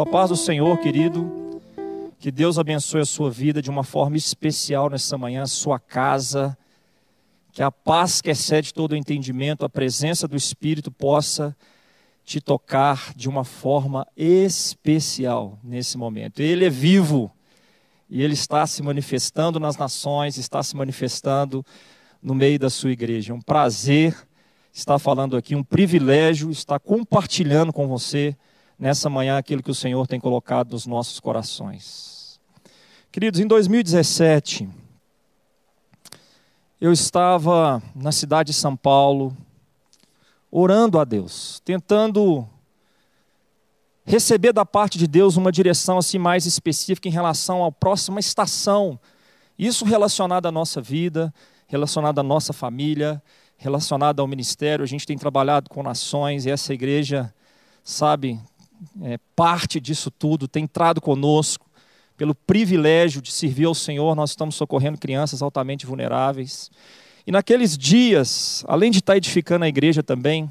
Cristo. A paz do Senhor, querido. Que Deus abençoe a sua vida de uma forma especial nessa manhã, a sua casa. Que a paz que excede todo o entendimento, a presença do Espírito possa te tocar de uma forma especial nesse momento. Ele é vivo e ele está se manifestando nas nações, está se manifestando no meio da sua igreja. É um prazer estar falando aqui, um privilégio estar compartilhando com você nessa manhã aquilo que o Senhor tem colocado nos nossos corações. Queridos, em 2017, eu estava na cidade de São Paulo, orando a Deus, tentando receber da parte de Deus uma direção assim mais específica em relação à próxima estação. Isso relacionado à nossa vida, relacionado à nossa família, relacionado ao ministério. A gente tem trabalhado com nações e essa igreja, sabe, é, parte disso tudo, tem entrado conosco, pelo privilégio de servir ao Senhor, nós estamos socorrendo crianças altamente vulneráveis. E naqueles dias, além de estar edificando a igreja também,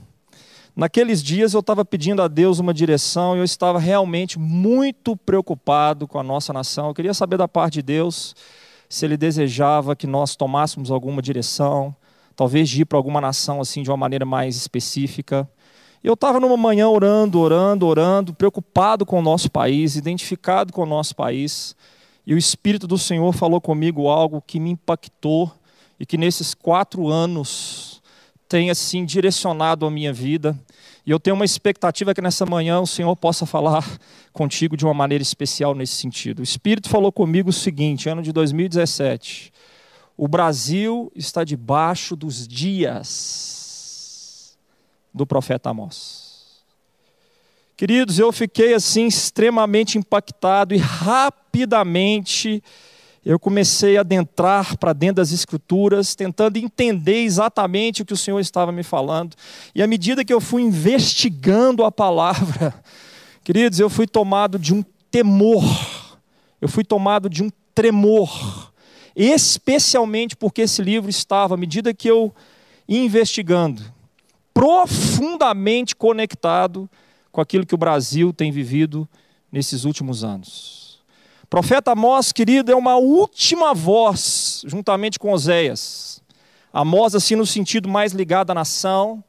naqueles dias eu estava pedindo a Deus uma direção e eu estava realmente muito preocupado com a nossa nação. Eu queria saber da parte de Deus se Ele desejava que nós tomássemos alguma direção, talvez de ir para alguma nação assim de uma maneira mais específica. Eu estava numa manhã orando, orando, orando, preocupado com o nosso país, identificado com o nosso país. E o Espírito do Senhor falou comigo algo que me impactou e que nesses quatro anos tem assim direcionado a minha vida. E eu tenho uma expectativa que nessa manhã o Senhor possa falar contigo de uma maneira especial nesse sentido. O Espírito falou comigo o seguinte, ano de 2017. O Brasil está debaixo dos dias do profeta Amós. Queridos, eu fiquei assim extremamente impactado e rapidamente eu comecei a adentrar para dentro das escrituras, tentando entender exatamente o que o Senhor estava me falando. E à medida que eu fui investigando a palavra, queridos, eu fui tomado de um temor. Eu fui tomado de um tremor, especialmente porque esse livro estava, à medida que eu ia investigando, profundamente conectado com aquilo que o Brasil tem vivido nesses últimos anos. O profeta Amós, querido, é uma última voz, juntamente com Oséias. Amós, assim, no sentido mais ligado à nação,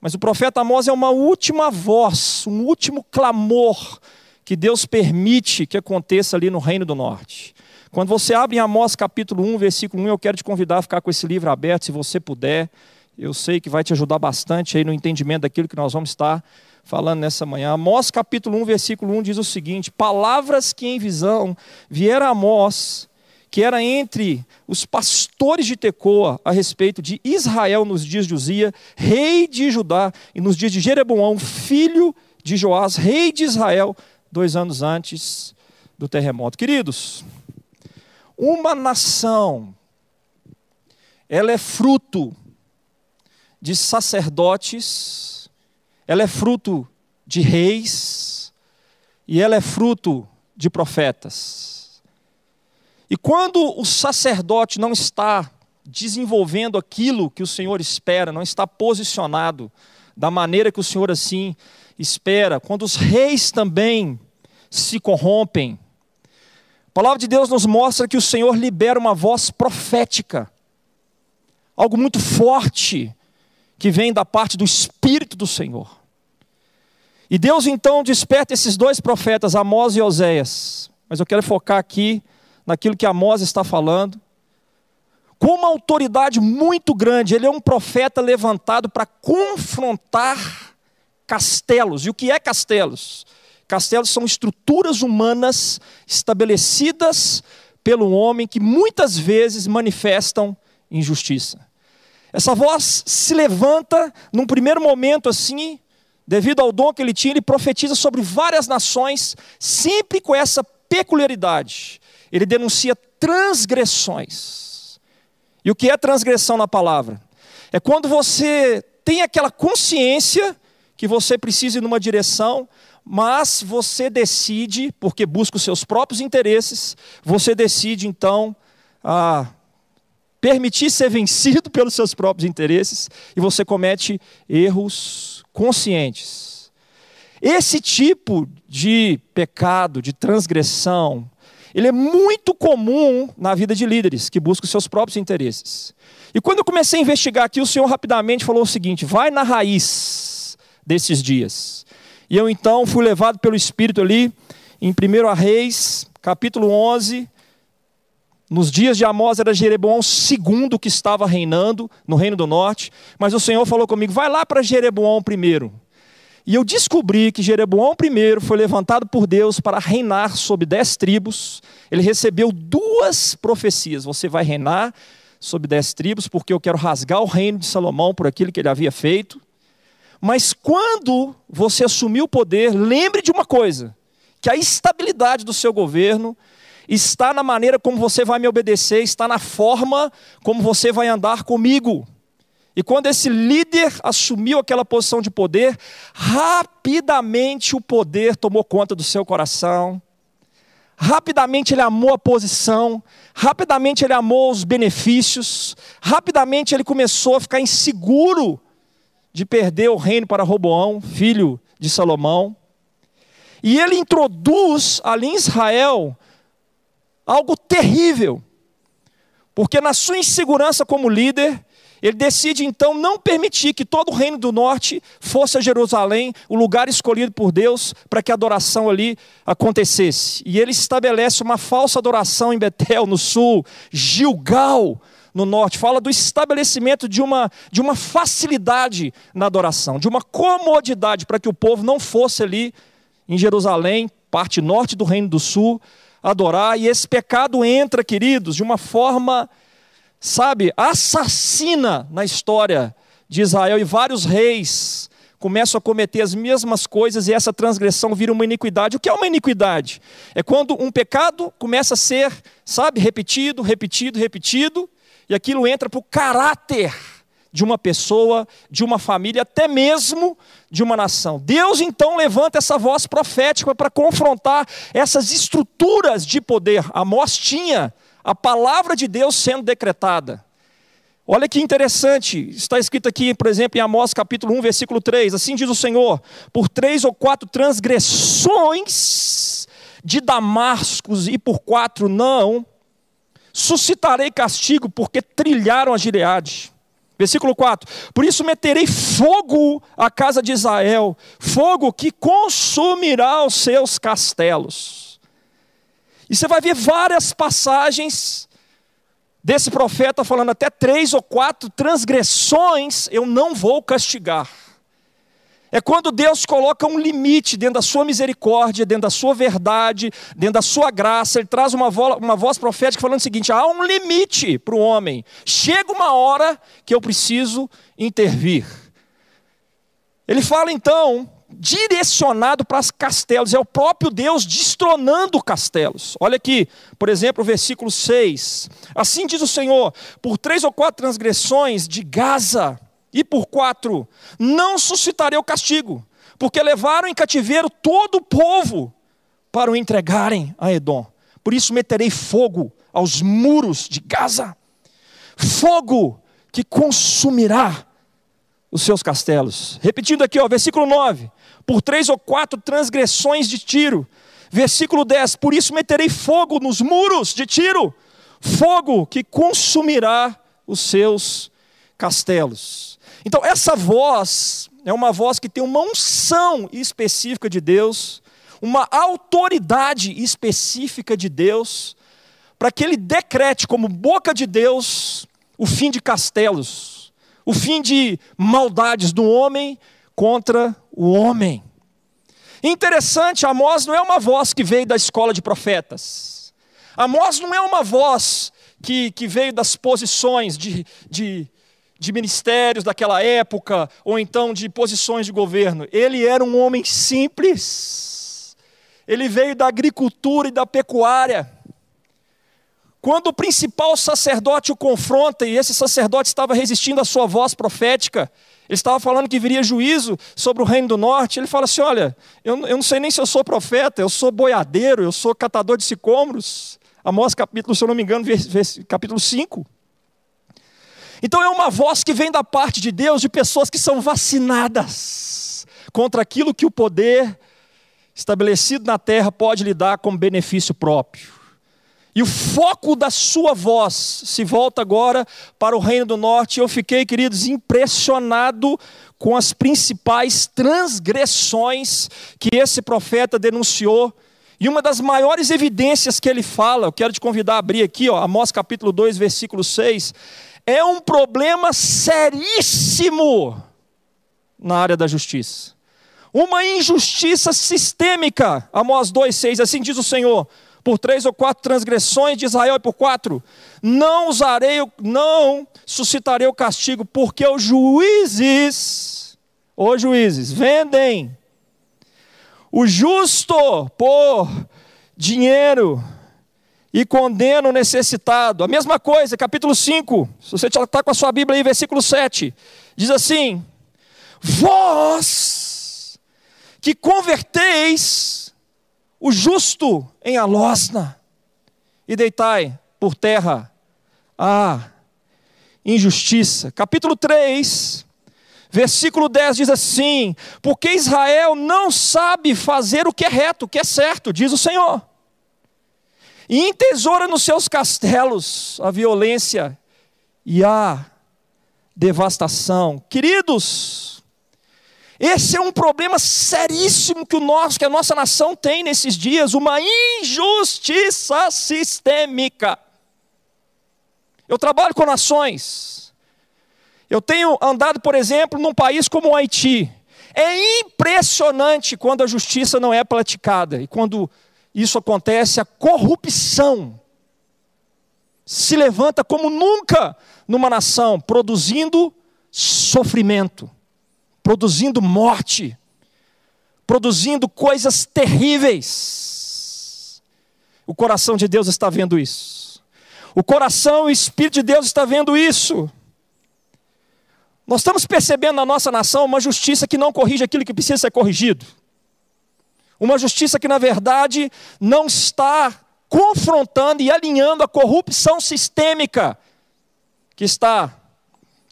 mas o profeta Amós é uma última voz, um último clamor que Deus permite que aconteça ali no Reino do Norte. Quando você abre em Amós capítulo 1, versículo 1, eu quero te convidar a ficar com esse livro aberto, se você puder eu sei que vai te ajudar bastante aí no entendimento daquilo que nós vamos estar falando nessa manhã. Amós capítulo 1, versículo 1 diz o seguinte: Palavras que em visão vieram a Amós, que era entre os pastores de Tecoa, a respeito de Israel nos dias de Uzia, rei de Judá, e nos dias de Jeroboão, filho de Joás, rei de Israel, dois anos antes do terremoto. Queridos, uma nação, ela é fruto de sacerdotes, ela é fruto de reis e ela é fruto de profetas. E quando o sacerdote não está desenvolvendo aquilo que o Senhor espera, não está posicionado da maneira que o Senhor assim espera, quando os reis também se corrompem, a palavra de Deus nos mostra que o Senhor libera uma voz profética, algo muito forte, que vem da parte do Espírito do Senhor. E Deus então desperta esses dois profetas, Amós e Oséias. Mas eu quero focar aqui naquilo que Amós está falando. Com uma autoridade muito grande, ele é um profeta levantado para confrontar castelos. E o que é castelos? Castelos são estruturas humanas estabelecidas pelo homem que muitas vezes manifestam injustiça. Essa voz se levanta num primeiro momento assim, devido ao dom que ele tinha, ele profetiza sobre várias nações, sempre com essa peculiaridade. Ele denuncia transgressões. E o que é transgressão na palavra? É quando você tem aquela consciência que você precisa ir numa direção, mas você decide, porque busca os seus próprios interesses, você decide então a permitir ser vencido pelos seus próprios interesses e você comete erros conscientes. Esse tipo de pecado, de transgressão, ele é muito comum na vida de líderes que buscam seus próprios interesses. E quando eu comecei a investigar aqui, o Senhor rapidamente falou o seguinte: vai na raiz desses dias. E eu então fui levado pelo Espírito ali, em 1 Reis, capítulo 11. Nos dias de Amós era Jeroboão II que estava reinando no Reino do Norte, mas o Senhor falou comigo: vai lá para Jeroboão primeiro. E eu descobri que Jeroboão I foi levantado por Deus para reinar sobre dez tribos. Ele recebeu duas profecias: você vai reinar sobre dez tribos, porque eu quero rasgar o reino de Salomão por aquilo que ele havia feito. Mas quando você assumir o poder, lembre de uma coisa: que a estabilidade do seu governo está na maneira como você vai me obedecer, está na forma como você vai andar comigo. E quando esse líder assumiu aquela posição de poder, rapidamente o poder tomou conta do seu coração. Rapidamente ele amou a posição, rapidamente ele amou os benefícios, rapidamente ele começou a ficar inseguro de perder o reino para Roboão, filho de Salomão. E ele introduz ali em Israel algo terrível, porque na sua insegurança como líder, ele decide então não permitir que todo o reino do norte fosse a Jerusalém, o lugar escolhido por Deus para que a adoração ali acontecesse. E ele estabelece uma falsa adoração em Betel, no sul, Gilgal, no norte. Fala do estabelecimento de uma, de uma facilidade na adoração, de uma comodidade para que o povo não fosse ali em Jerusalém, parte norte do reino do sul, adorar. E esse pecado entra, queridos, de uma forma sabe, assassina na história de Israel e vários reis começam a cometer as mesmas coisas e essa transgressão vira uma iniquidade. O que é uma iniquidade? É quando um pecado começa a ser, sabe, repetido, repetido, repetido, e aquilo entra para o caráter de uma pessoa, de uma família, até mesmo de uma nação. Deus então levanta essa voz profética para confrontar essas estruturas de poder. Amós tinha a palavra de Deus sendo decretada. Olha que interessante, está escrito aqui, por exemplo, em Amós capítulo 1, versículo 3, assim diz o Senhor: por três ou quatro transgressões de Damascos e por quatro não, suscitarei castigo, porque trilharam a Gileade. Versículo 4: Por isso meterei fogo à casa de Israel, fogo que consumirá os seus castelos. E você vai ver várias passagens desse profeta falando até três ou quatro transgressões eu não vou castigar. É quando Deus coloca um limite dentro da sua misericórdia, dentro da sua verdade, dentro da sua graça. Ele traz uma voz, uma voz profética falando o seguinte: há um limite para o homem. Chega uma hora que eu preciso intervir. Ele fala então direcionado para os castelos, é o próprio Deus destronando castelos. Olha aqui, por exemplo, o versículo 6. Assim diz o Senhor: por três ou quatro transgressões de Gaza, e por quatro, não suscitarei o castigo, porque levaram em cativeiro todo o povo para o entregarem a Edom. Por isso meterei fogo aos muros de Gaza, fogo que consumirá os seus castelos. Repetindo aqui, ó, versículo 9: por três ou quatro transgressões de Tiro. Versículo 10: Por isso meterei fogo nos muros de Tiro, fogo que consumirá os seus castelos. Então, essa voz é uma voz que tem uma unção específica de Deus, uma autoridade específica de Deus, para que ele decrete como boca de Deus o fim de castelos, o fim de maldades do homem contra o homem. Interessante, Amós não é uma voz que veio da escola de profetas. Amós não é uma voz que, que veio das posições de, de, de ministérios daquela época, ou então de posições de governo. Ele era um homem simples. Ele veio da agricultura e da pecuária. Quando o principal sacerdote o confronta, e esse sacerdote estava resistindo à sua voz profética, ele estava falando que viria juízo sobre o reino do norte. Ele fala assim: Olha, eu, eu não sei nem se eu sou profeta, eu sou boiadeiro, eu sou catador de sicômoros. Amós, capítulo, se eu não me engano, capítulo 5. Então é uma voz que vem da parte de Deus de pessoas que são vacinadas contra aquilo que o poder estabelecido na terra pode lhe dar como benefício próprio. E o foco da sua voz se volta agora para o Reino do Norte. Eu fiquei, queridos, impressionado com as principais transgressões que esse profeta denunciou. E uma das maiores evidências que ele fala, eu quero te convidar a abrir aqui, ó, Amós capítulo 2, versículo 6, é um problema seríssimo na área da justiça. Uma injustiça sistêmica. Amós 2,6, assim diz o Senhor por três ou quatro transgressões de Israel e por quatro, não usarei, não suscitarei o castigo, porque os juízes, os juízes, vendem o justo por dinheiro e condena o necessitado. A mesma coisa, capítulo 5, se você está com a sua Bíblia aí, versículo 7, diz assim: Vós que converteis o justo em alosna e deitai por terra a injustiça. Capítulo 3, versículo 10 diz assim: Porque Israel não sabe fazer o que é reto, o que é certo, diz o Senhor, e entesoura nos seus castelos a violência e a devastação. Queridos, esse é um problema seríssimo que o nosso, que a nossa nação tem nesses dias, uma injustiça sistêmica. Eu trabalho com nações. Eu tenho andado, por exemplo, num país como o Haiti. É impressionante quando a justiça não é praticada e quando isso acontece, a corrupção se levanta como nunca numa nação, produzindo sofrimento produzindo morte, produzindo coisas terríveis. O coração de Deus está vendo isso. O coração e o Espírito de Deus está vendo isso. Nós estamos percebendo na nossa nação uma justiça que não corrige aquilo que precisa ser corrigido. Uma justiça que, na verdade, não está confrontando e alinhando a corrupção sistêmica que está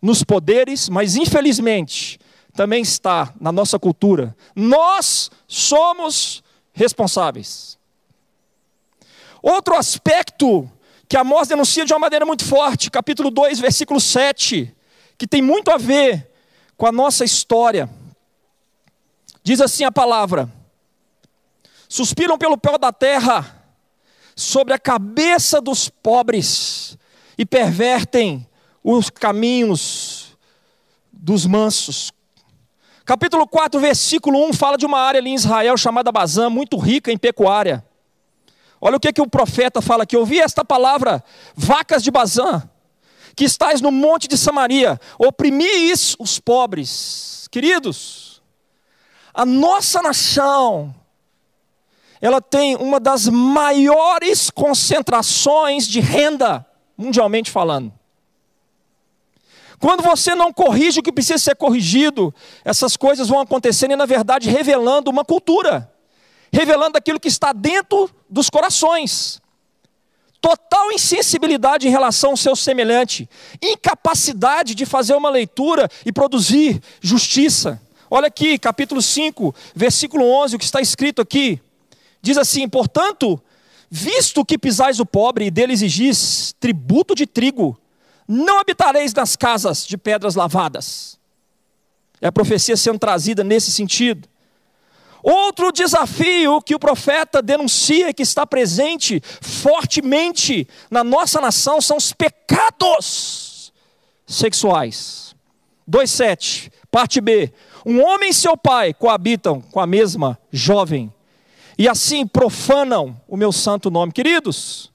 nos poderes, mas infelizmente também está na nossa cultura. Nós somos responsáveis. Outro aspecto que Amós denuncia de uma maneira muito forte, capítulo 2, versículo 7, que tem muito a ver com a nossa história. Diz assim a palavra: Suspiram pelo pé da terra sobre a cabeça dos pobres e pervertem os caminhos dos mansos. Capítulo 4, versículo 1 fala de uma área ali em Israel chamada Bazã, muito rica em pecuária. Olha o que, que o profeta fala aqui. Ouvi esta palavra, vacas de Bazã, que estáis no monte de Samaria, oprimis os pobres. Queridos, a nossa nação, ela tem uma das maiores concentrações de renda, mundialmente falando. Quando você não corrige o que precisa ser corrigido, essas coisas vão acontecendo e, na verdade, revelando uma cultura, revelando aquilo que está dentro dos corações. Total insensibilidade em relação ao seu semelhante, incapacidade de fazer uma leitura e produzir justiça. Olha aqui, capítulo 5, versículo 11, o que está escrito aqui. Diz assim: Portanto, visto que pisais o pobre e dele exigis tributo de trigo, não habitareis nas casas de pedras lavadas. É a profecia sendo trazida nesse sentido. Outro desafio que o profeta denuncia que está presente fortemente na nossa nação são os pecados sexuais. 2:7, parte B. Um homem e seu pai coabitam com a mesma jovem e assim profanam o meu santo nome. Queridos,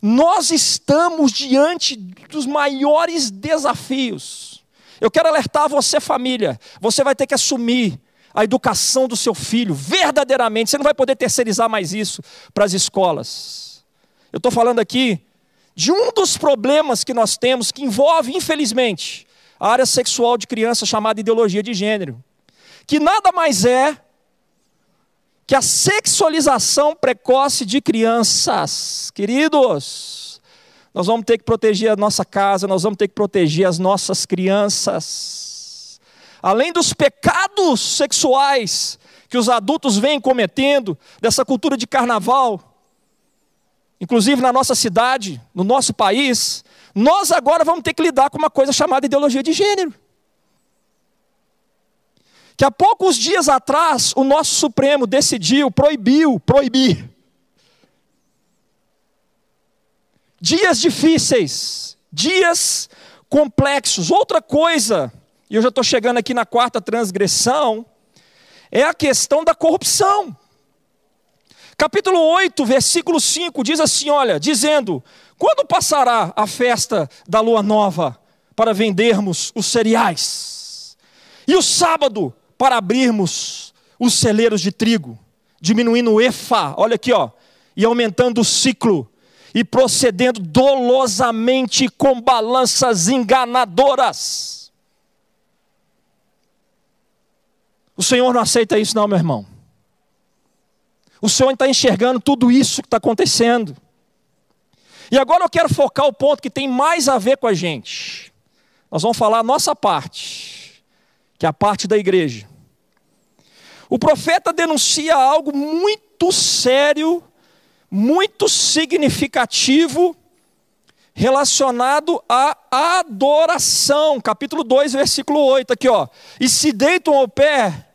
nós estamos diante dos maiores desafios. Eu quero alertar você, família. Você vai ter que assumir a educação do seu filho, verdadeiramente. Você não vai poder terceirizar mais isso para as escolas. Eu estou falando aqui de um dos problemas que nós temos, que envolve, infelizmente, a área sexual de criança chamada ideologia de gênero. Que nada mais é que a sexualização precoce de crianças, queridos, nós vamos ter que proteger a nossa casa, nós vamos ter que proteger as nossas crianças. além dos pecados sexuais que os adultos vêm cometendo, dessa cultura de carnaval, inclusive na nossa cidade, no nosso país, nós agora vamos ter que lidar com uma coisa chamada ideologia de gênero. Que há poucos dias atrás o nosso Supremo decidiu, proibiu, proibir. Dias difíceis, dias complexos. Outra coisa, e eu já estou chegando aqui na quarta transgressão, é a questão da corrupção. Capítulo 8, versículo 5 diz assim: olha, dizendo: Quando passará a festa da lua nova para vendermos os cereais? E o sábado para abrirmos os celeiros de trigo, diminuindo o efa, olha aqui, ó, e aumentando o ciclo, e procedendo dolosamente com balanças enganadoras. O Senhor não aceita isso, não, meu irmão. O Senhor está enxergando tudo isso que está acontecendo. E agora eu quero focar o ponto que tem mais a ver com a gente. Nós vamos falar a nossa parte, que é a parte da igreja. O profeta denuncia algo muito sério, muito significativo, relacionado à adoração. Capítulo 2, versículo 8, aqui ó. E se deitam ao pé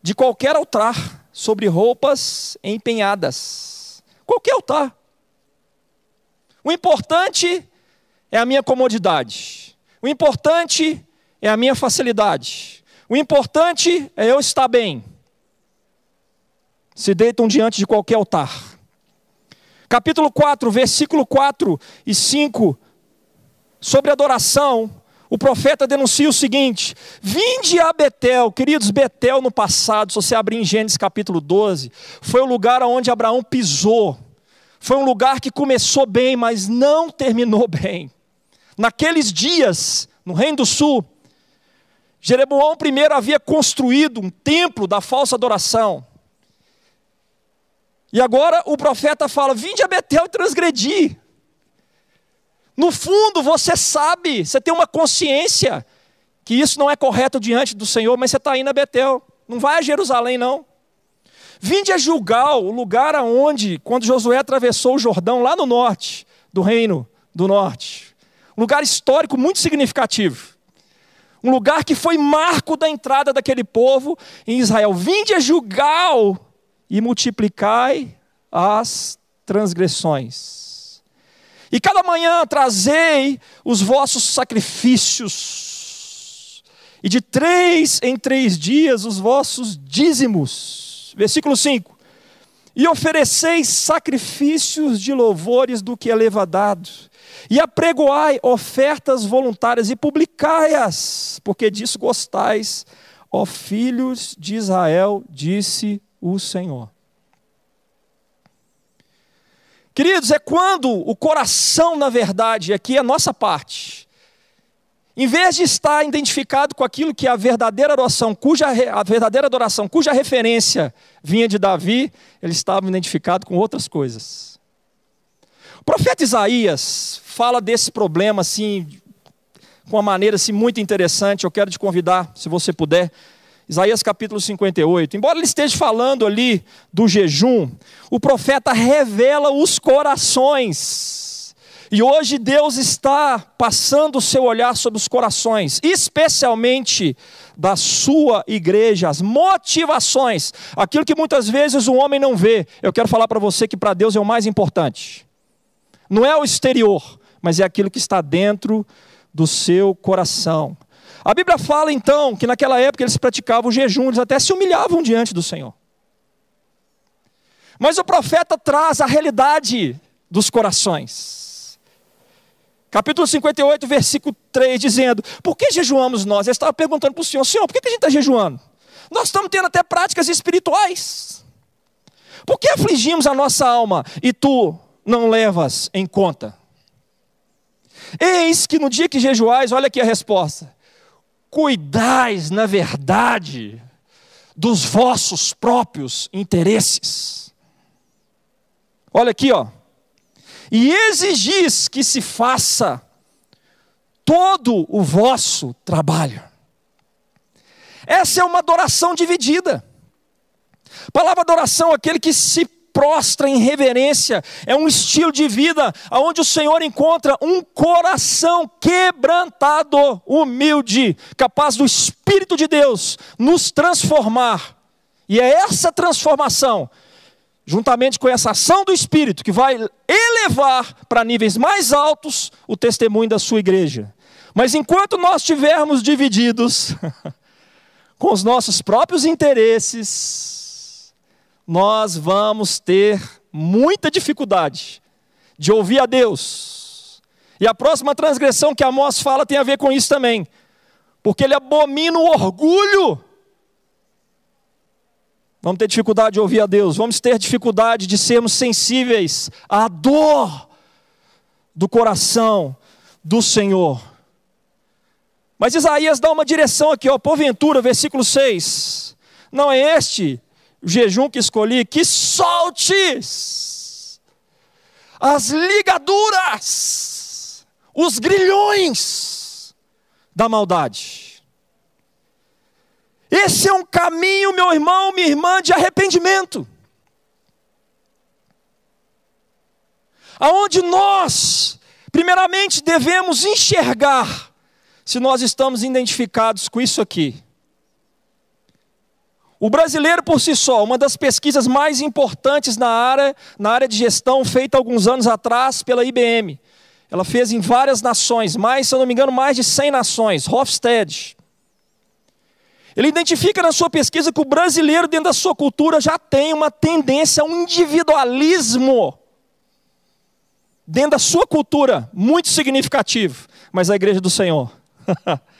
de qualquer altar sobre roupas empenhadas. Qualquer altar. O importante é a minha comodidade. O importante é a minha facilidade. O importante é eu estar bem. Se deitam diante de qualquer altar. Capítulo 4, versículo 4 e 5, sobre adoração, o profeta denuncia o seguinte: Vinde a Betel, queridos, Betel no passado, se você abrir em Gênesis capítulo 12, foi o lugar onde Abraão pisou. Foi um lugar que começou bem, mas não terminou bem. Naqueles dias, no Reino do Sul, Jeroboão primeiro havia construído um templo da falsa adoração. E agora o profeta fala: Vinde a Betel e transgredi. No fundo, você sabe, você tem uma consciência que isso não é correto diante do Senhor, mas você está indo a Betel. Não vai a Jerusalém, não. Vinde a Gilgal, o lugar aonde, quando Josué atravessou o Jordão, lá no norte do reino do norte. Um lugar histórico muito significativo. Um lugar que foi marco da entrada daquele povo em Israel. Vinde a Gilgal e multiplicai as transgressões. E cada manhã trazei os vossos sacrifícios, e de três em três dias os vossos dízimos. Versículo 5. E ofereceis sacrifícios de louvores do que é levadado, e apregoai ofertas voluntárias e publicai-as, porque disso gostais, ó filhos de Israel, disse o Senhor. Queridos, é quando o coração, na verdade, aqui é a nossa parte, em vez de estar identificado com aquilo que é a verdadeira adoração, cuja a verdadeira adoração, cuja referência vinha de Davi, ele estava identificado com outras coisas. Profeta Isaías fala desse problema assim, com uma maneira assim muito interessante. Eu quero te convidar, se você puder, Isaías capítulo 58. Embora ele esteja falando ali do jejum, o profeta revela os corações. E hoje Deus está passando o seu olhar sobre os corações, especialmente da sua igreja, as motivações, aquilo que muitas vezes o homem não vê. Eu quero falar para você que para Deus é o mais importante. Não é o exterior, mas é aquilo que está dentro do seu coração. A Bíblia fala então que naquela época eles praticavam jejum, eles até se humilhavam diante do Senhor. Mas o profeta traz a realidade dos corações. Capítulo 58, versículo 3, dizendo: Por que jejuamos nós? Ele estava perguntando para o Senhor: Senhor, por que a gente está jejuando? Nós estamos tendo até práticas espirituais. Por que afligimos a nossa alma e tu não levas em conta? Eis que no dia que jejuais, olha aqui a resposta: cuidais, na verdade, dos vossos próprios interesses. Olha aqui, ó. E exigis que se faça todo o vosso trabalho. Essa é uma adoração dividida. Palavra adoração, aquele que se prostra em reverência, é um estilo de vida onde o Senhor encontra um coração quebrantado, humilde, capaz do Espírito de Deus nos transformar. E é essa transformação, juntamente com essa ação do Espírito, que vai elevar para níveis mais altos o testemunho da sua igreja. Mas enquanto nós estivermos divididos com os nossos próprios interesses, nós vamos ter muita dificuldade de ouvir a Deus. E a próxima transgressão que Amós fala tem a ver com isso também, porque ele abomina o orgulho. Vamos ter dificuldade de ouvir a Deus, vamos ter dificuldade de sermos sensíveis à dor do coração do Senhor. Mas Isaías dá uma direção aqui, ó, porventura, versículo 6. Não é este jejum que escolhi, que soltes as ligaduras, os grilhões da maldade. Esse é um caminho, meu irmão, minha irmã, de arrependimento. Aonde nós, primeiramente, devemos enxergar se nós estamos identificados com isso aqui. O brasileiro por si só, uma das pesquisas mais importantes na área, na área de gestão, feita alguns anos atrás pela IBM. Ela fez em várias nações, mais, se eu não me engano, mais de 100 nações, Hofstede. Ele identifica na sua pesquisa que o brasileiro, dentro da sua cultura, já tem uma tendência a um individualismo. Dentro da sua cultura, muito significativo. Mas a igreja do Senhor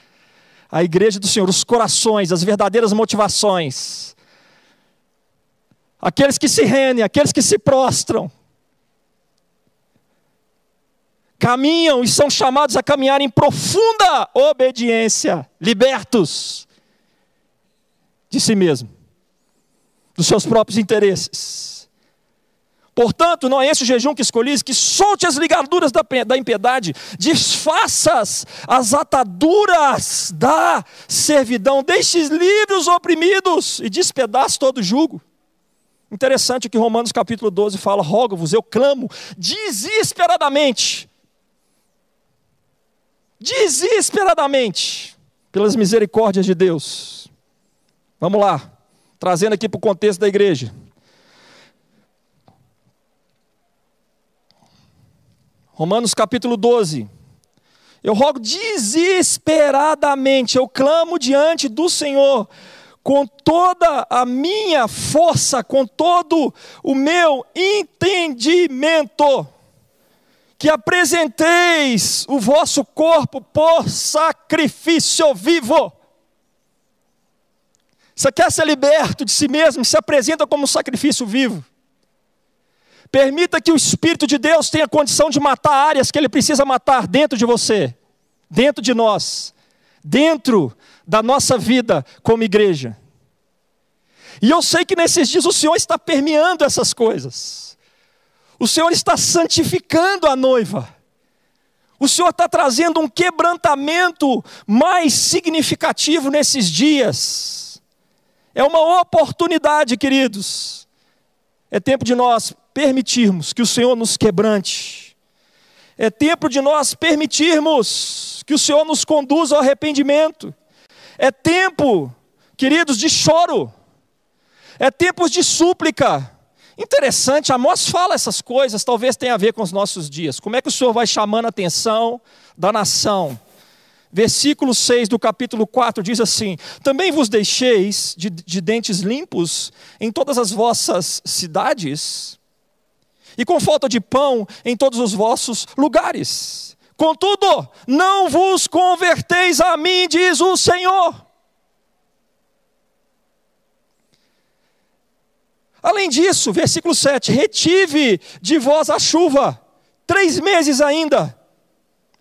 a igreja do Senhor, os corações, as verdadeiras motivações. Aqueles que se rendem, aqueles que se prostram, caminham e são chamados a caminhar em profunda obediência, libertos de si mesmo, dos seus próprios interesses. Portanto, não é esse o jejum que escolhi, que solte as ligaduras da, da impiedade, desfaças as ataduras da servidão, deixe livres os oprimidos e despedace todo o jugo. Interessante que Romanos capítulo 12 fala: rogo-vos, eu clamo desesperadamente, desesperadamente, pelas misericórdias de Deus. Vamos lá, trazendo aqui para o contexto da igreja. Romanos capítulo 12. Eu rogo desesperadamente, eu clamo diante do Senhor, com toda a minha força, com todo o meu entendimento, que apresenteis o vosso corpo por sacrifício vivo. Você quer ser liberto de si mesmo? Se apresenta como sacrifício vivo. Permita que o Espírito de Deus tenha condição de matar áreas que ele precisa matar dentro de você, dentro de nós, dentro da nossa vida como igreja. E eu sei que nesses dias o Senhor está permeando essas coisas. O Senhor está santificando a noiva. O Senhor está trazendo um quebrantamento mais significativo nesses dias. É uma oportunidade, queridos. É tempo de nós permitirmos que o Senhor nos quebrante. É tempo de nós permitirmos que o Senhor nos conduza ao arrependimento. É tempo, queridos, de choro. É tempo de súplica. Interessante, Amós fala essas coisas, talvez tenha a ver com os nossos dias. Como é que o Senhor vai chamando a atenção da nação? Versículo 6 do capítulo 4 diz assim: Também vos deixeis de, de dentes limpos em todas as vossas cidades, e com falta de pão em todos os vossos lugares. Contudo, não vos converteis a mim, diz o Senhor. Além disso, versículo 7: Retive de vós a chuva, três meses ainda,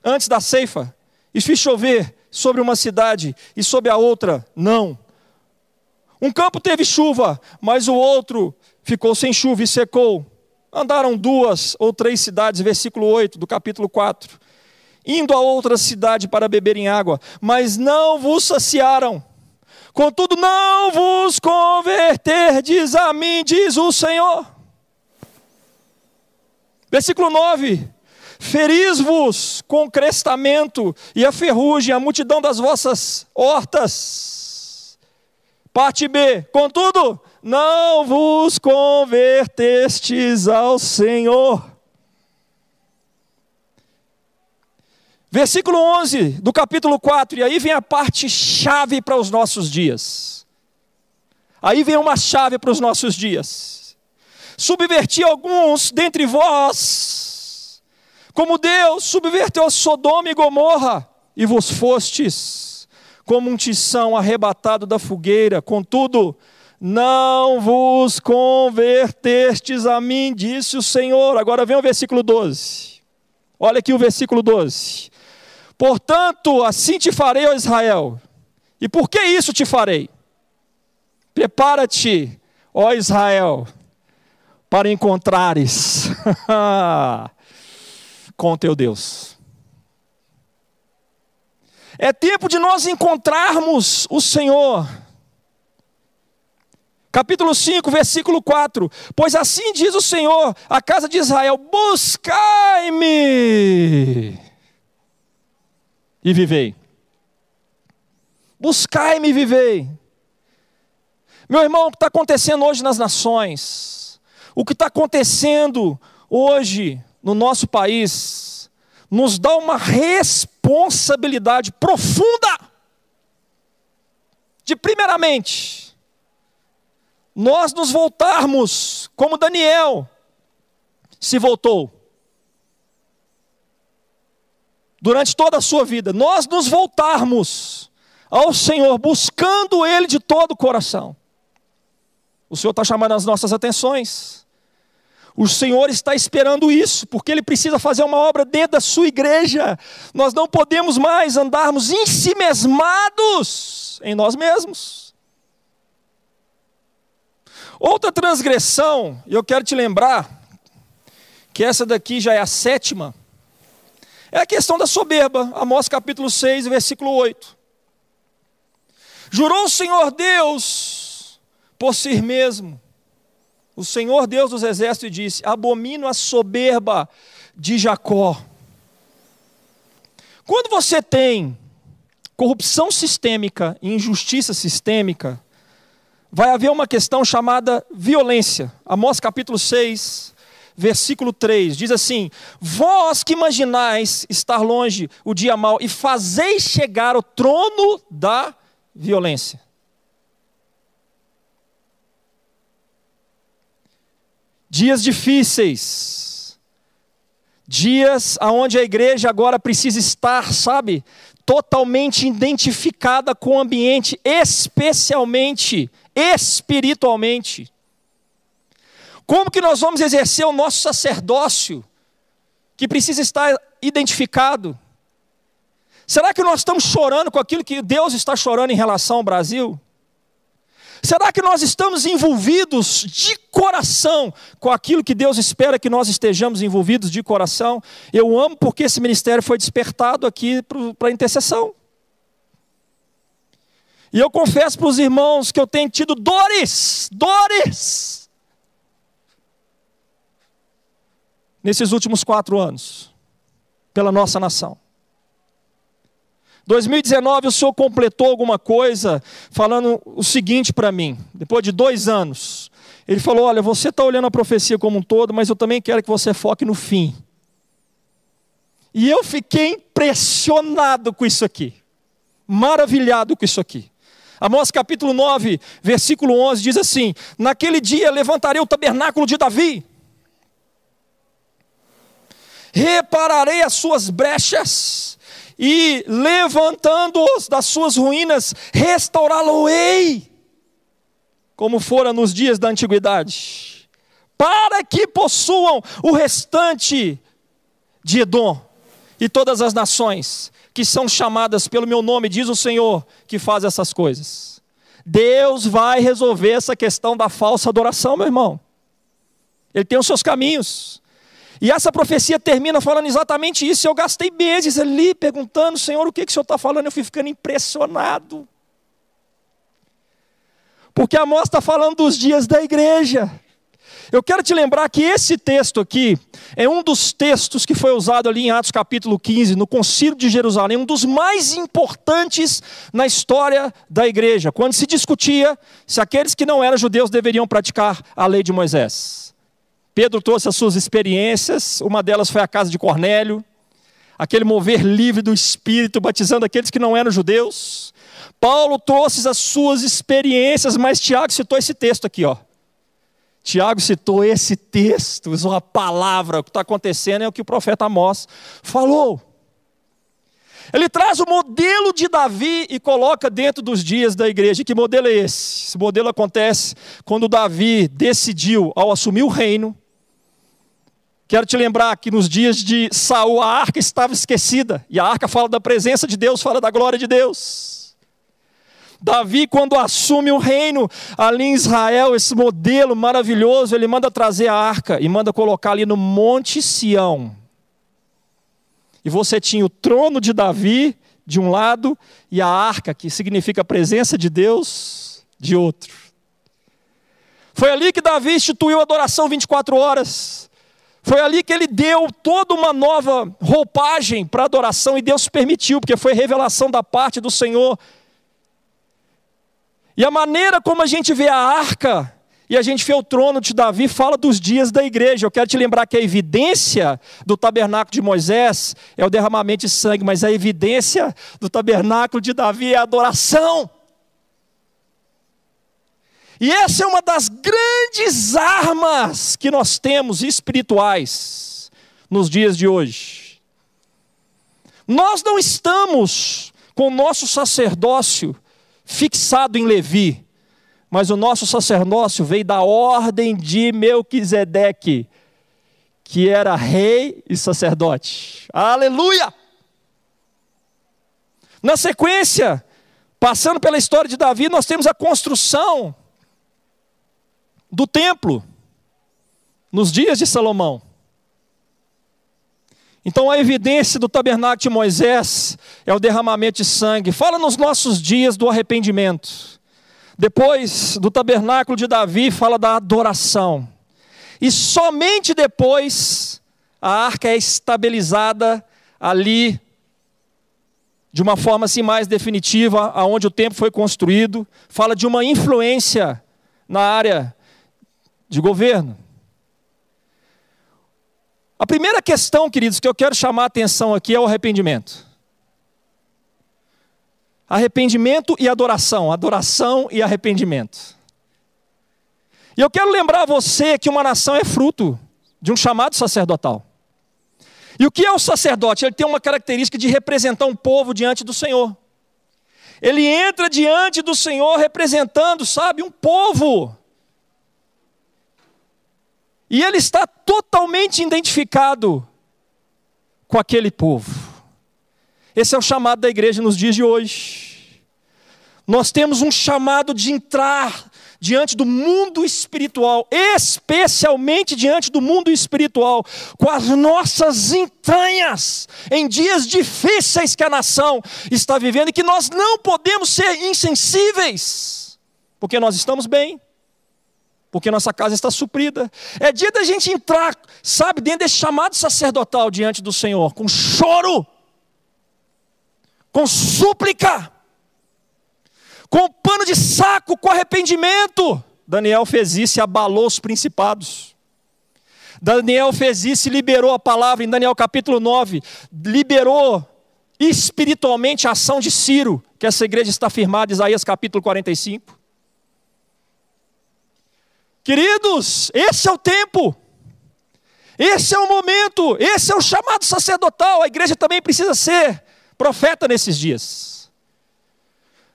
antes da ceifa, e fiz chover sobre uma cidade e sobre a outra, não. Um campo teve chuva, mas o outro ficou sem chuva e secou. Andaram duas ou três cidades, versículo 8 do capítulo 4, indo a outra cidade para beberem água, mas não vos saciaram. Contudo, não vos converterdes a mim, diz o Senhor. Versículo 9: Feris-vos com crestamento e a ferrugem, a multidão das vossas hortas. Parte B: Contudo, não vos convertestes ao Senhor. Versículo 11 do capítulo 4, e aí vem a parte chave para os nossos dias. Aí vem uma chave para os nossos dias. Subverti alguns dentre vós, como Deus subverteu Sodoma e Gomorra, e vos fostes como um tição arrebatado da fogueira. Contudo, não vos convertestes a mim, disse o Senhor. Agora vem o versículo 12. Olha aqui o versículo 12. Portanto, assim te farei, ó Israel. E por que isso te farei? Prepara-te, ó Israel, para encontrares com teu Deus. É tempo de nós encontrarmos o Senhor. Capítulo 5, versículo 4: Pois assim diz o Senhor, a casa de Israel: Buscai-me e vivei. Buscai-me e vivei. Meu irmão, o que está acontecendo hoje nas nações, o que está acontecendo hoje no nosso país, nos dá uma responsabilidade profunda de, primeiramente, nós nos voltarmos como Daniel se voltou durante toda a sua vida, nós nos voltarmos ao Senhor, buscando Ele de todo o coração. O Senhor está chamando as nossas atenções. O Senhor está esperando isso, porque Ele precisa fazer uma obra dentro da sua igreja. Nós não podemos mais andarmos ensimesmados em nós mesmos. Outra transgressão, eu quero te lembrar, que essa daqui já é a sétima, é a questão da soberba. Amós capítulo 6, versículo 8. Jurou o Senhor Deus por si mesmo. O Senhor Deus dos exércitos disse: Abomino a soberba de Jacó. Quando você tem corrupção sistêmica e injustiça sistêmica, vai haver uma questão chamada violência. Amós capítulo 6, versículo 3, diz assim: Vós que imaginais estar longe o dia mau e fazeis chegar o trono da violência. Dias difíceis, dias aonde a igreja agora precisa estar, sabe, totalmente identificada com o ambiente, especialmente espiritualmente. Como que nós vamos exercer o nosso sacerdócio, que precisa estar identificado? Será que nós estamos chorando com aquilo que Deus está chorando em relação ao Brasil? Será que nós estamos envolvidos de coração com aquilo que Deus espera que nós estejamos envolvidos de coração? Eu amo porque esse ministério foi despertado aqui para a intercessão. E eu confesso para os irmãos que eu tenho tido dores, dores, nesses últimos quatro anos, pela nossa nação. 2019 o Senhor completou alguma coisa, falando o seguinte para mim, depois de dois anos. Ele falou: Olha, você está olhando a profecia como um todo, mas eu também quero que você foque no fim. E eu fiquei impressionado com isso aqui, maravilhado com isso aqui. Amós capítulo 9, versículo 11 diz assim: Naquele dia levantarei o tabernáculo de Davi. Repararei as suas brechas e levantando-os das suas ruínas, restaurá-lo-ei, como fora nos dias da antiguidade, para que possuam o restante de Edom e todas as nações que são chamadas pelo meu nome, diz o Senhor, que faz essas coisas. Deus vai resolver essa questão da falsa adoração, meu irmão. Ele tem os seus caminhos. E essa profecia termina falando exatamente isso. Eu gastei meses ali perguntando, Senhor, o que, que o Senhor está falando? Eu fui ficando impressionado. Porque Amós está falando dos dias da igreja. Eu quero te lembrar que esse texto aqui é um dos textos que foi usado ali em Atos capítulo 15, no Concílio de Jerusalém, um dos mais importantes na história da igreja, quando se discutia se aqueles que não eram judeus deveriam praticar a lei de Moisés. Pedro trouxe as suas experiências, uma delas foi a casa de Cornélio, aquele mover livre do Espírito, batizando aqueles que não eram judeus. Paulo trouxe as suas experiências, mas Tiago citou esse texto aqui, ó. Tiago citou esse texto, usou a palavra, o que está acontecendo é o que o profeta Amós falou. Ele traz o modelo de Davi e coloca dentro dos dias da igreja. Que modelo é esse? Esse modelo acontece quando Davi decidiu, ao assumir o reino. Quero te lembrar que nos dias de Saul a arca estava esquecida, e a arca fala da presença de Deus, fala da glória de Deus. Davi, quando assume o reino ali em Israel, esse modelo maravilhoso, ele manda trazer a arca e manda colocar ali no Monte Sião. E você tinha o trono de Davi de um lado e a arca, que significa a presença de Deus, de outro. Foi ali que Davi instituiu a adoração 24 horas. Foi ali que ele deu toda uma nova roupagem para a adoração e Deus permitiu, porque foi revelação da parte do Senhor e a maneira como a gente vê a arca e a gente vê o trono de Davi fala dos dias da igreja. Eu quero te lembrar que a evidência do tabernáculo de Moisés é o derramamento de sangue, mas a evidência do tabernáculo de Davi é a adoração. E essa é uma das grandes armas que nós temos espirituais nos dias de hoje. Nós não estamos com o nosso sacerdócio fixado em Levi, mas o nosso sacerdócio veio da ordem de Melquisedeque, que era rei e sacerdote. Aleluia! Na sequência, passando pela história de Davi, nós temos a construção do templo nos dias de Salomão. Então a evidência do tabernáculo de Moisés é o derramamento de sangue. Fala nos nossos dias do arrependimento. Depois do tabernáculo de Davi, fala da adoração. E somente depois a arca é estabilizada ali de uma forma assim mais definitiva, aonde o templo foi construído, fala de uma influência na área de governo. A primeira questão, queridos, que eu quero chamar a atenção aqui é o arrependimento. Arrependimento e adoração, adoração e arrependimento. E eu quero lembrar você que uma nação é fruto de um chamado sacerdotal. E o que é o sacerdote? Ele tem uma característica de representar um povo diante do Senhor. Ele entra diante do Senhor representando, sabe, um povo. E ele está totalmente identificado com aquele povo. Esse é o chamado da igreja nos dias de hoje. Nós temos um chamado de entrar diante do mundo espiritual, especialmente diante do mundo espiritual, com as nossas entranhas, em dias difíceis que a nação está vivendo e que nós não podemos ser insensíveis, porque nós estamos bem porque nossa casa está suprida. É dia da gente entrar, sabe, dentro desse chamado sacerdotal diante do Senhor, com choro, com súplica, com pano de saco, com arrependimento. Daniel fez isso e abalou os principados. Daniel fez isso e liberou a palavra em Daniel capítulo 9, liberou espiritualmente a ação de Ciro, que essa igreja está firmada, Isaías capítulo 45. Queridos, esse é o tempo. Esse é o momento, esse é o chamado sacerdotal. A igreja também precisa ser profeta nesses dias.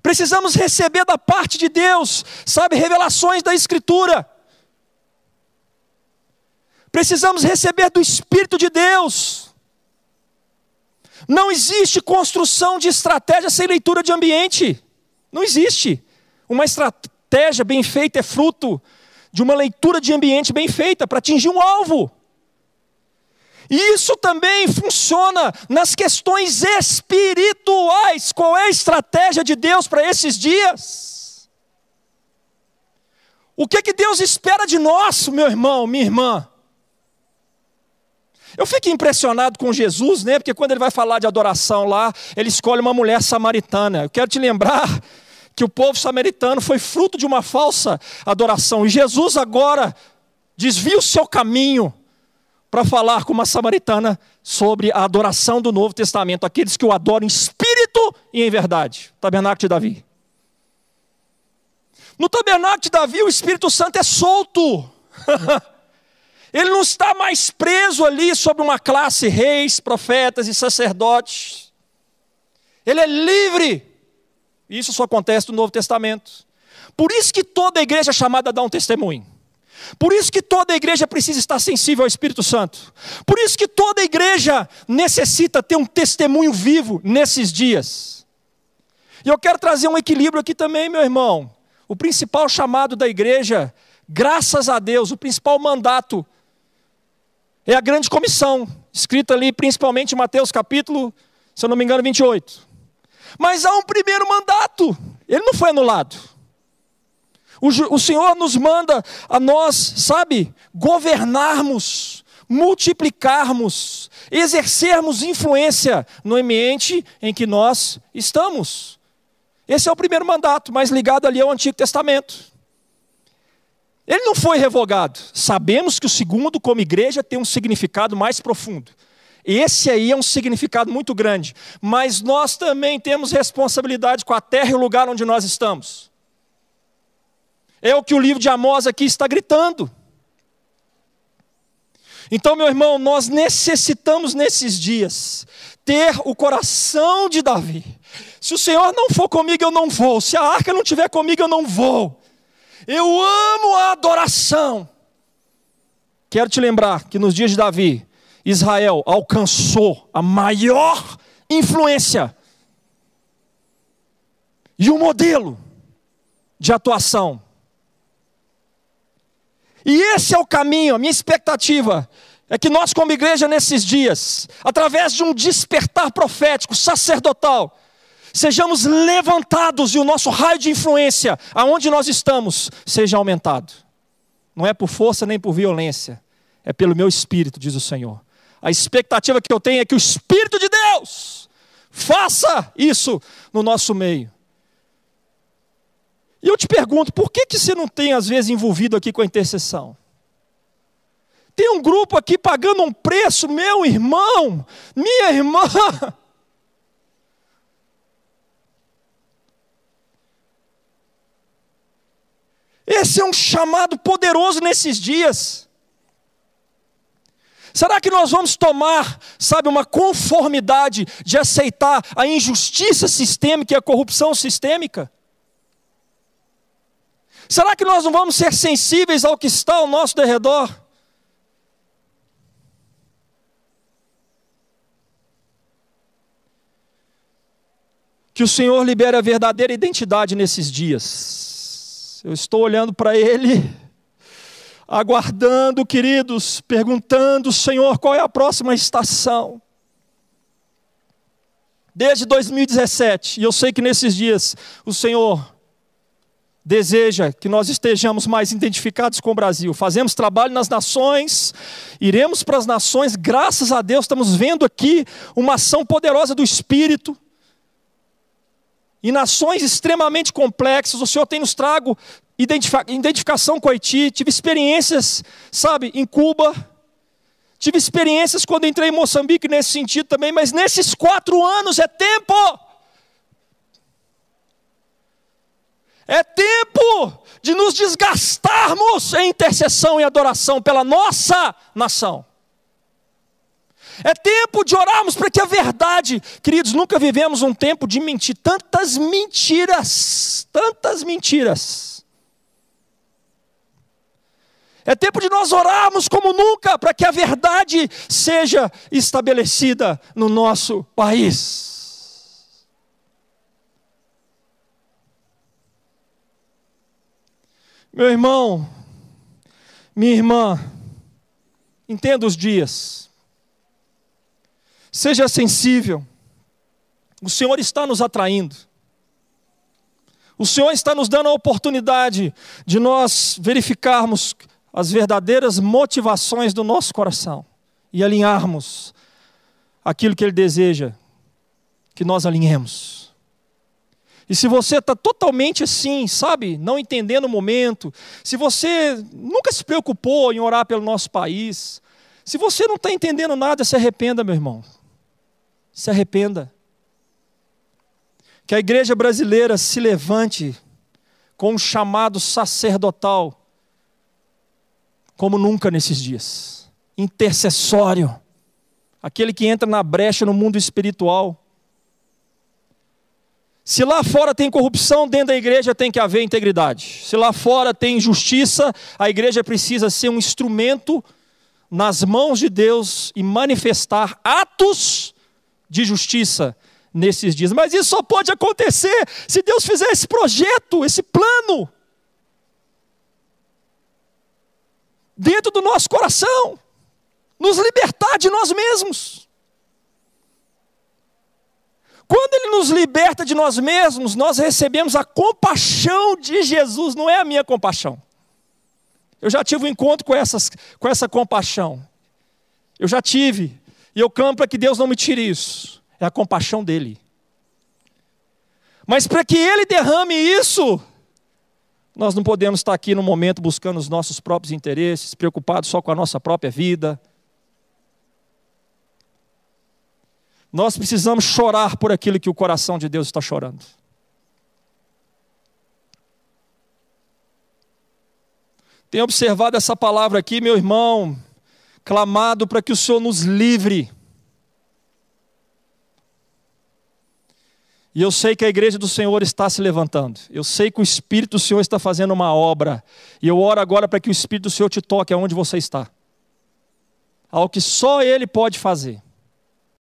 Precisamos receber da parte de Deus, sabe, revelações da Escritura. Precisamos receber do Espírito de Deus. Não existe construção de estratégia sem leitura de ambiente. Não existe. Uma estratégia bem feita é fruto de uma leitura de ambiente bem feita para atingir um alvo. E isso também funciona nas questões espirituais. Qual é a estratégia de Deus para esses dias? O que, que Deus espera de nós, meu irmão, minha irmã? Eu fico impressionado com Jesus, né? Porque quando ele vai falar de adoração lá, ele escolhe uma mulher samaritana. Eu quero te lembrar que o povo samaritano foi fruto de uma falsa adoração. E Jesus agora desvia o seu caminho para falar com uma samaritana sobre a adoração do Novo Testamento, aqueles que o adoram em espírito e em verdade. Tabernáculo de Davi. No tabernáculo de Davi, o Espírito Santo é solto. Ele não está mais preso ali sobre uma classe reis, profetas e sacerdotes. Ele é livre. Isso só acontece no Novo Testamento. Por isso que toda a igreja é chamada a dar um testemunho. Por isso que toda a igreja precisa estar sensível ao Espírito Santo. Por isso que toda a igreja necessita ter um testemunho vivo nesses dias. E eu quero trazer um equilíbrio aqui também, meu irmão. O principal chamado da igreja, graças a Deus, o principal mandato é a grande comissão, escrita ali principalmente em Mateus capítulo, se eu não me engano, 28. Mas há um primeiro mandato, ele não foi anulado. O, o Senhor nos manda a nós, sabe, governarmos, multiplicarmos, exercermos influência no ambiente em que nós estamos. Esse é o primeiro mandato, mais ligado ali ao Antigo Testamento. Ele não foi revogado. Sabemos que o segundo, como igreja, tem um significado mais profundo. Esse aí é um significado muito grande. Mas nós também temos responsabilidade com a terra e o lugar onde nós estamos. É o que o livro de Amós aqui está gritando. Então, meu irmão, nós necessitamos nesses dias ter o coração de Davi. Se o Senhor não for comigo, eu não vou. Se a arca não estiver comigo, eu não vou. Eu amo a adoração. Quero te lembrar que nos dias de Davi, Israel alcançou a maior influência e o um modelo de atuação. E esse é o caminho, a minha expectativa é que nós, como igreja, nesses dias, através de um despertar profético, sacerdotal, sejamos levantados e o nosso raio de influência, aonde nós estamos, seja aumentado. Não é por força nem por violência, é pelo meu espírito, diz o Senhor. A expectativa que eu tenho é que o Espírito de Deus faça isso no nosso meio. E eu te pergunto, por que, que você não tem, às vezes, envolvido aqui com a intercessão? Tem um grupo aqui pagando um preço, meu irmão, minha irmã. Esse é um chamado poderoso nesses dias. Será que nós vamos tomar, sabe, uma conformidade de aceitar a injustiça sistêmica e a corrupção sistêmica? Será que nós não vamos ser sensíveis ao que está ao nosso derredor? Que o Senhor libere a verdadeira identidade nesses dias. Eu estou olhando para Ele, aguardando, queridos, perguntando, Senhor, qual é a próxima estação? Desde 2017, e eu sei que nesses dias o Senhor deseja que nós estejamos mais identificados com o Brasil. Fazemos trabalho nas nações, iremos para as nações, graças a Deus, estamos vendo aqui uma ação poderosa do Espírito em nações extremamente complexas, o Senhor tem nos trago identificação com Haiti, tive experiências, sabe, em Cuba, tive experiências quando entrei em Moçambique nesse sentido também, mas nesses quatro anos é tempo. É tempo de nos desgastarmos em intercessão e adoração pela nossa nação. É tempo de orarmos para que a verdade, queridos, nunca vivemos um tempo de mentir, tantas mentiras, tantas mentiras. É tempo de nós orarmos como nunca para que a verdade seja estabelecida no nosso país. Meu irmão, minha irmã, entenda os dias. Seja sensível. O Senhor está nos atraindo. O Senhor está nos dando a oportunidade de nós verificarmos as verdadeiras motivações do nosso coração e alinharmos aquilo que Ele deseja que nós alinhemos. E se você está totalmente assim, sabe, não entendendo o momento, se você nunca se preocupou em orar pelo nosso país, se você não está entendendo nada, se arrependa, meu irmão. Se arrependa. Que a igreja brasileira se levante com um chamado sacerdotal, como nunca nesses dias. Intercessório. Aquele que entra na brecha no mundo espiritual. Se lá fora tem corrupção, dentro da igreja tem que haver integridade. Se lá fora tem injustiça, a igreja precisa ser um instrumento nas mãos de Deus e manifestar atos de justiça nesses dias. Mas isso só pode acontecer se Deus fizer esse projeto, esse plano, dentro do nosso coração, nos libertar de nós mesmos. Quando Ele nos liberta de nós mesmos, nós recebemos a compaixão de Jesus, não é a minha compaixão. Eu já tive um encontro com, essas, com essa compaixão. Eu já tive. E eu clamo para que Deus não me tire isso. É a compaixão dele. Mas para que ele derrame isso, nós não podemos estar aqui no momento buscando os nossos próprios interesses, preocupados só com a nossa própria vida. Nós precisamos chorar por aquilo que o coração de Deus está chorando. Tenho observado essa palavra aqui, meu irmão, clamado para que o Senhor nos livre. E eu sei que a igreja do Senhor está se levantando. Eu sei que o Espírito do Senhor está fazendo uma obra. E eu oro agora para que o Espírito do Senhor te toque aonde você está. Algo que só Ele pode fazer.